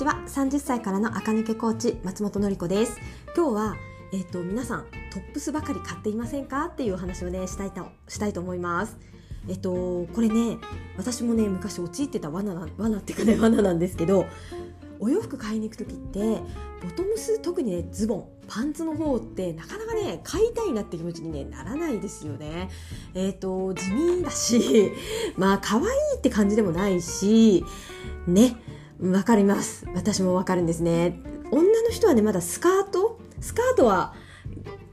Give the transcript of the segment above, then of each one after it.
ちは。30歳からの垢抜けコーチ松本の子です。今日はえっ、ー、と皆さんトップスばかり買っていませんか？っていうお話をねしたいとしたいと思います。えっとこれね私もね昔陥ってた罠な罠っていうかね罠なんですけどお洋服買いに行く時ってボトムス特にねズボンパンツの方ってなかなかね買いたいなって気持ちに、ね、ならないですよね。えっ、ー、と地味だし まあ可愛いって感じでもないしね。わかります。私もわかるんですね。女の人はねまだスカート？スカートは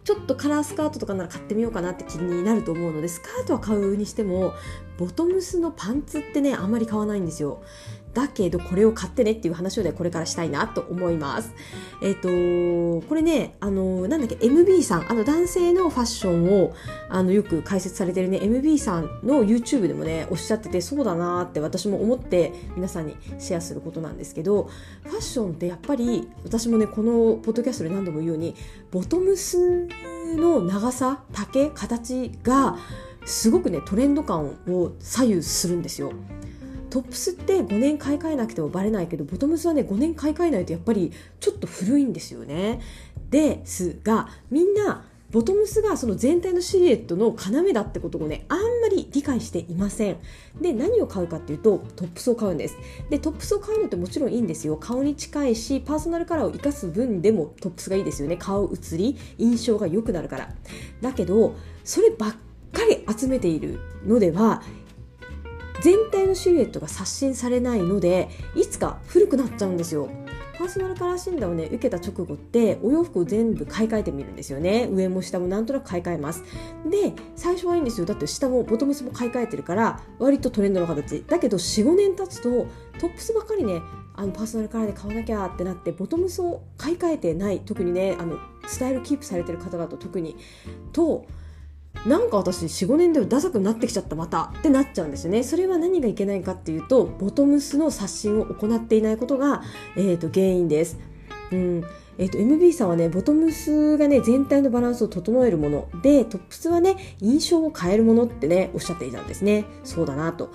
ちょっとカラースカートとかなら買ってみようかなって気になると思うのでスカートは買うにしてもボトムスのパンツってねあんまり買わないんですよ。だけどこれを買ってねっていう話をねこれからしたいなと思いますえっ、ー、とこれねあのなんだっけ MB さんあの男性のファッションをあのよく解説されてるね MB さんの YouTube でもねおっしゃっててそうだなって私も思って皆さんにシェアすることなんですけどファッションってやっぱり私もねこのポッドキャストで何度も言うようにボトムスの長さ丈形がすごくねトレンド感を左右するんですよ。トップスって5年買い替えなくてもバレないけどボトムスはね5年買い替えないとやっぱりちょっと古いんですよね。ですがみんなボトムスがその全体のシルエットの要だってことをねあんまり理解していません。で何を買うかっていうとトップスを買うんです。でトップスを買うのってもちろんいいんですよ。顔に近いしパーソナルカラーを生かす分でもトップスがいいですよね。顔写り印象が良くなるから。だけどそればっかり集めているのでは全体のシルエットが刷新されないのでいつか古くなっちゃうんですよ。パーソナルカラー診断をね受けた直後ってお洋服を全部買い替えてみるんですよね。上も下もなんとなく買い替えます。で最初はいいんですよ。だって下もボトムスも買い替えてるから割とトレンドの形。だけど45年経つとトップスばっかりねあのパーソナルカラーで買わなきゃってなってボトムスを買い替えてない特にねあのスタイルキープされてる方々特にとなんか私45年でダサくなってきちゃったまたってなっちゃうんですよねそれは何がいけないかっていうとボトムスの刷新を行っていないことが、えーと、原因です。うんえーと、MB さんはねボトムスがね全体のバランスを整えるものでトップスはね印象を変えるものってねおっしゃっていたんですねそうだなと。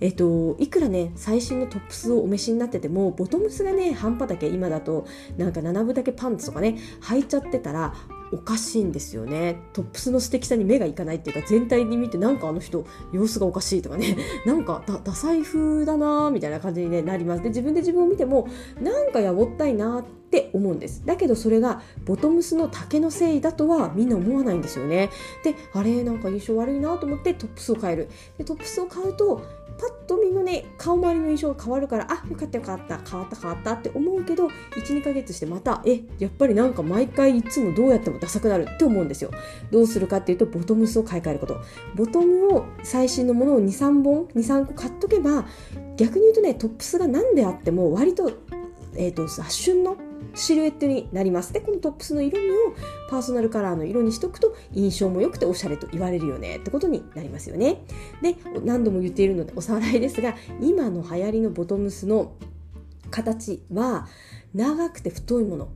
えっと、いくらね最新のトップスをお召しになっててもボトムスがね半端だけ今だとなんか7分だけパンツとかね履いちゃってたらおかしいんですよね。トップスの素敵さに目がいかないっていうか全体に見てなんかあの人様子がおかしいとかね。なんかダサい風だなみたいな感じに、ね、なります。で自分で自分を見てもなんかやぼったいなって思うんです。だけどそれがボトムスの丈のせいだとはみんな思わないんですよね。であれなんか印象悪いなと思ってトップスを変える。でトップスを買うとパッと見のね顔周りの印象が変わるからあよかったよかった変わった変わったって思うけど12ヶ月してまたえやっぱりなんか毎回いつもどうやってもダサくなるって思うんですよ。どうするかっていうとボトムスを買い替えること。ボトムを最新のものを23本23個買っとけば逆に言うとねトップスが何であっても割とえーと、と旬のシルエットになります。でこのトップスの色味をパーソナルカラーの色にしとくと印象も良くておしゃれと言われるよね。ってことになりますよね。で何度も言っているのでおさらいですが今の流行りのボトムスの形は長くて太いもの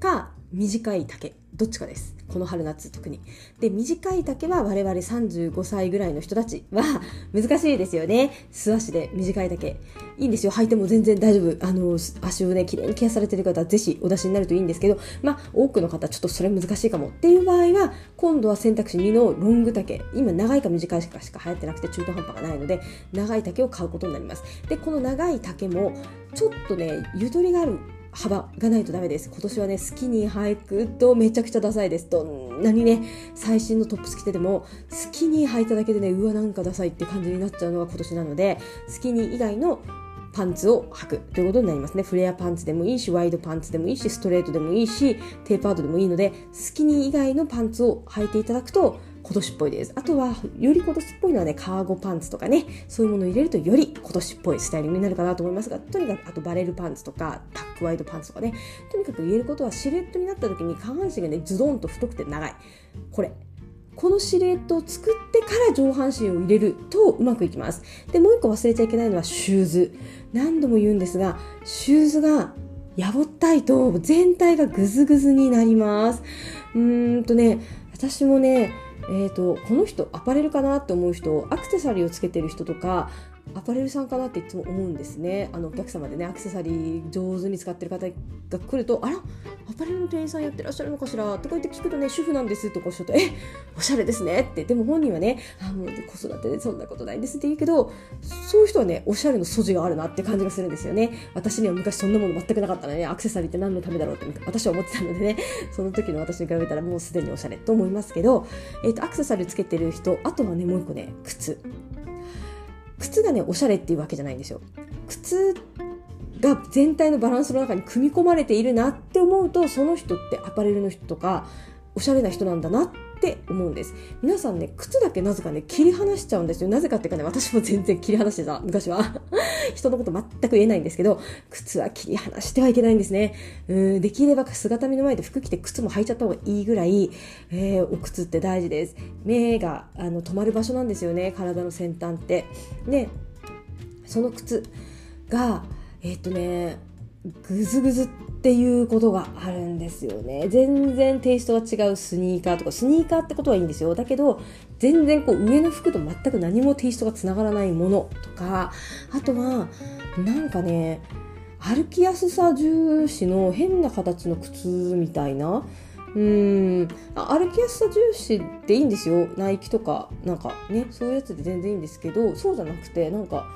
か短い丈。どっちかです。この春夏特に。で短い丈は我々35歳ぐらいの人たちは 難しいですよね。素足で短い丈。いいんですよ。履いても全然大丈夫。あの足をね綺麗にケアされてる方はぜひお出しになるといいんですけど。まあ多くの方ちょっとそれ難しいかも。っていう場合は今度は選択肢2のロング丈。今長いか短いかしか流行ってなくて中途半端がないので長い丈を買うことになります。でこの長い丈もちょっとねゆとりがある幅がないとダメです。今年はねスキニー履くとめちゃくちゃダサいです。どんなにね最新のトップス着ててもスキニー履いただけでねうわなんかダサいって感じになっちゃうのが今年なのでスキニー以外のパンツを履く。ということになりますね。フレアパンツでもいいし、ワイドパンツでもいいし、ストレートでもいいし、テーパードでもいいので、スキニー以外のパンツを履いていただくと、今年っぽいです。あとは、より今年っぽいのはね、カーゴパンツとかね、そういうものを入れるとより今年っぽいスタイリングになるかなと思いますが、とにかく、あとバレルパンツとか、タックワイドパンツとかね、とにかく言えることはシルエットになった時に下半身がね、ズドンと太くて長い。これ。このシルエットを作ってから上半身を入れるとうまくいきます。で、もう一個忘れちゃいけないのはシューズ。何度も言うんですが、シューズがやぼったいと全体がグズグズになります。うーんとね、私もね、えーと、この人アパレルかなって思う人アクセサリーをつけてる人とかアパレルさんかなっていつも思うんですね。あのお客様でねアクセサリー上手に使ってる方が来るとあらアパレルの店員さんやってらっしゃるのかしら？とか言って聞くとね主婦なんですとかおっしゃるとえおしゃれですねって。でも本人はねあもう子育てでそんなことないんですって言うけどそういう人はねおしゃれの素地があるなって感じがするんですよね。私には昔そんなもの全くなかったので、ね、アクセサリーって何のためだろうって私は思ってたのでね その時の私に比べたらもうすでにおしゃれと思いますけど、えーと、とアクセサリーつけてる人あとはねもう一個ね靴靴がねおしゃれっていうわけじゃないんですよ。靴が全体のバランスの中に組み込まれているなって思うとその人ってアパレルの人とかおしゃれな人なんだなっって思うんです。皆さんね靴だけなぜかね切り離しちゃうんですよ。なぜかっていうかね私も全然切り離してた昔は。人のこと全く言えないんですけど靴は切り離してはいけないんですね。うんできれば姿見の前で服着て靴も履いちゃった方がいいぐらい、えー、お靴って大事です。目があの止まる場所なんですよね。体の先端って。でその靴がえっ、とねぐずぐずっていうことがあるですよね。全然テイストが違うスニーカーとかスニーカーってことはいいんですよ。だけど全然こう上の服と全く何もテイストがつながらないものとかあとはなんかね歩きやすさ重視の変な形の靴みたいな。うん。歩きやすさ重視っていいんですよ。ナイキとかなんかねそういうやつで全然いいんですけどそうじゃなくてなんか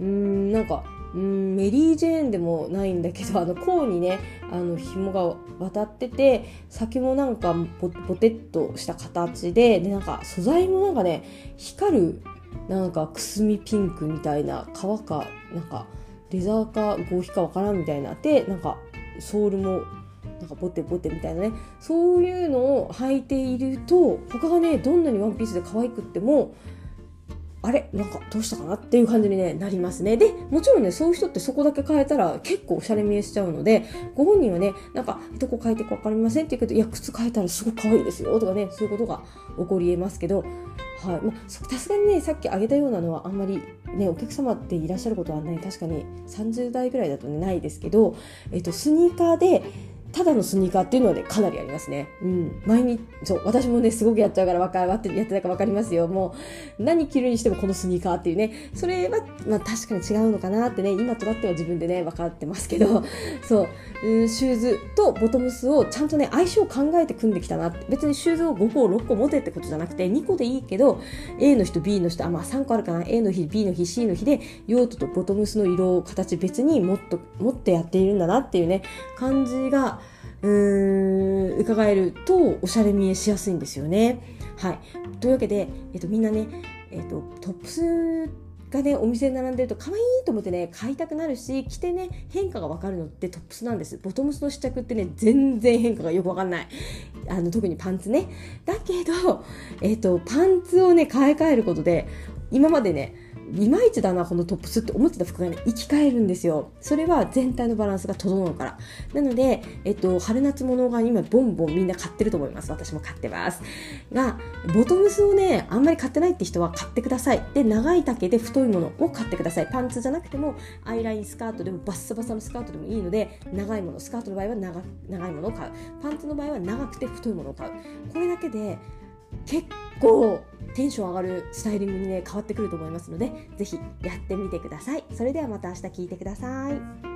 うんなんかうんメリー・ジェーンでもないんだけどあの甲にねあの紐が渡ってて先もなんかボテッとした形ででなんか素材もなんかね光るなんかくすみピンクみたいな革かなんかレザーか合皮かわからんみたいなでなんかソールもなんかボテボテみたいなねそういうのを履いていると他がねどんなにワンピースで可愛くってもあれ？なんかどうしたかな？っていう感じに、ね、なりますね。で、もちろんね、そういう人ってそこだけ変えたら結構おしゃれ見えしちゃうので、ご本人はね、なんか、どこ変えていくか分かりませんって言うけど、いや、靴変えたらすごく可愛いですよとかね、そういうことが起こり得ますけど、はい。まあ、さすがにね、さっき挙げたようなのはあんまりね、お客様っていらっしゃることはね、確かに30代ぐらいだとね、ないですけど、えっと、スニーカーで、ただのスニーカーっていうのはね、かなりありますね。うん。毎日、そう、私もね、すごくやっちゃうから分か、やってたか分かりますよ。もう、何着るにしてもこのスニーカーっていうね、それは、まあ確かに違うのかなってね、今となっては自分でね、分かってますけど、そう、うん、シューズとボトムスをちゃんとね、相性を考えて組んできたなって。別にシューズを5個、6個持てってことじゃなくて、2個でいいけど、A の日と B の人、あ、まあ3個あるかな、A の日、B の日、C の日で、用途とボトムスの色、形別にもっと、持ってやっているんだなっていうね、感じが、うーん伺えるとおしゃれ見えしやすいんですよね。はい、というわけで、えっと、みんなね、えっと、トップスがねお店に並んでると可愛いと思ってね買いたくなるし着てね変化が分かるのってトップスなんです。ボトムスの試着ってね全然変化がよく分かんない。あの特にパンツね。だけど、えっと、パンツをね買い替えることで今までねいまいちだなこのトップスって思ってた服がね生き返るんですよ。それは全体のバランスが整うから。なので、えっと、春夏物が今ボンボンみんな買ってると思います。私も買ってます。がボトムスをねあんまり買ってないって人は買ってください。で長い丈で太いものを買ってください。パンツじゃなくてもアイラインスカートでもバッサバサのスカートでもいいので長いものスカートの場合は長長いものを買う。パンツの場合は長くて太いものを買う。これだけで結構テンション上がるスタイリングにね変わってくると思いますので是非やってみてください。それではまた明日聞いてください。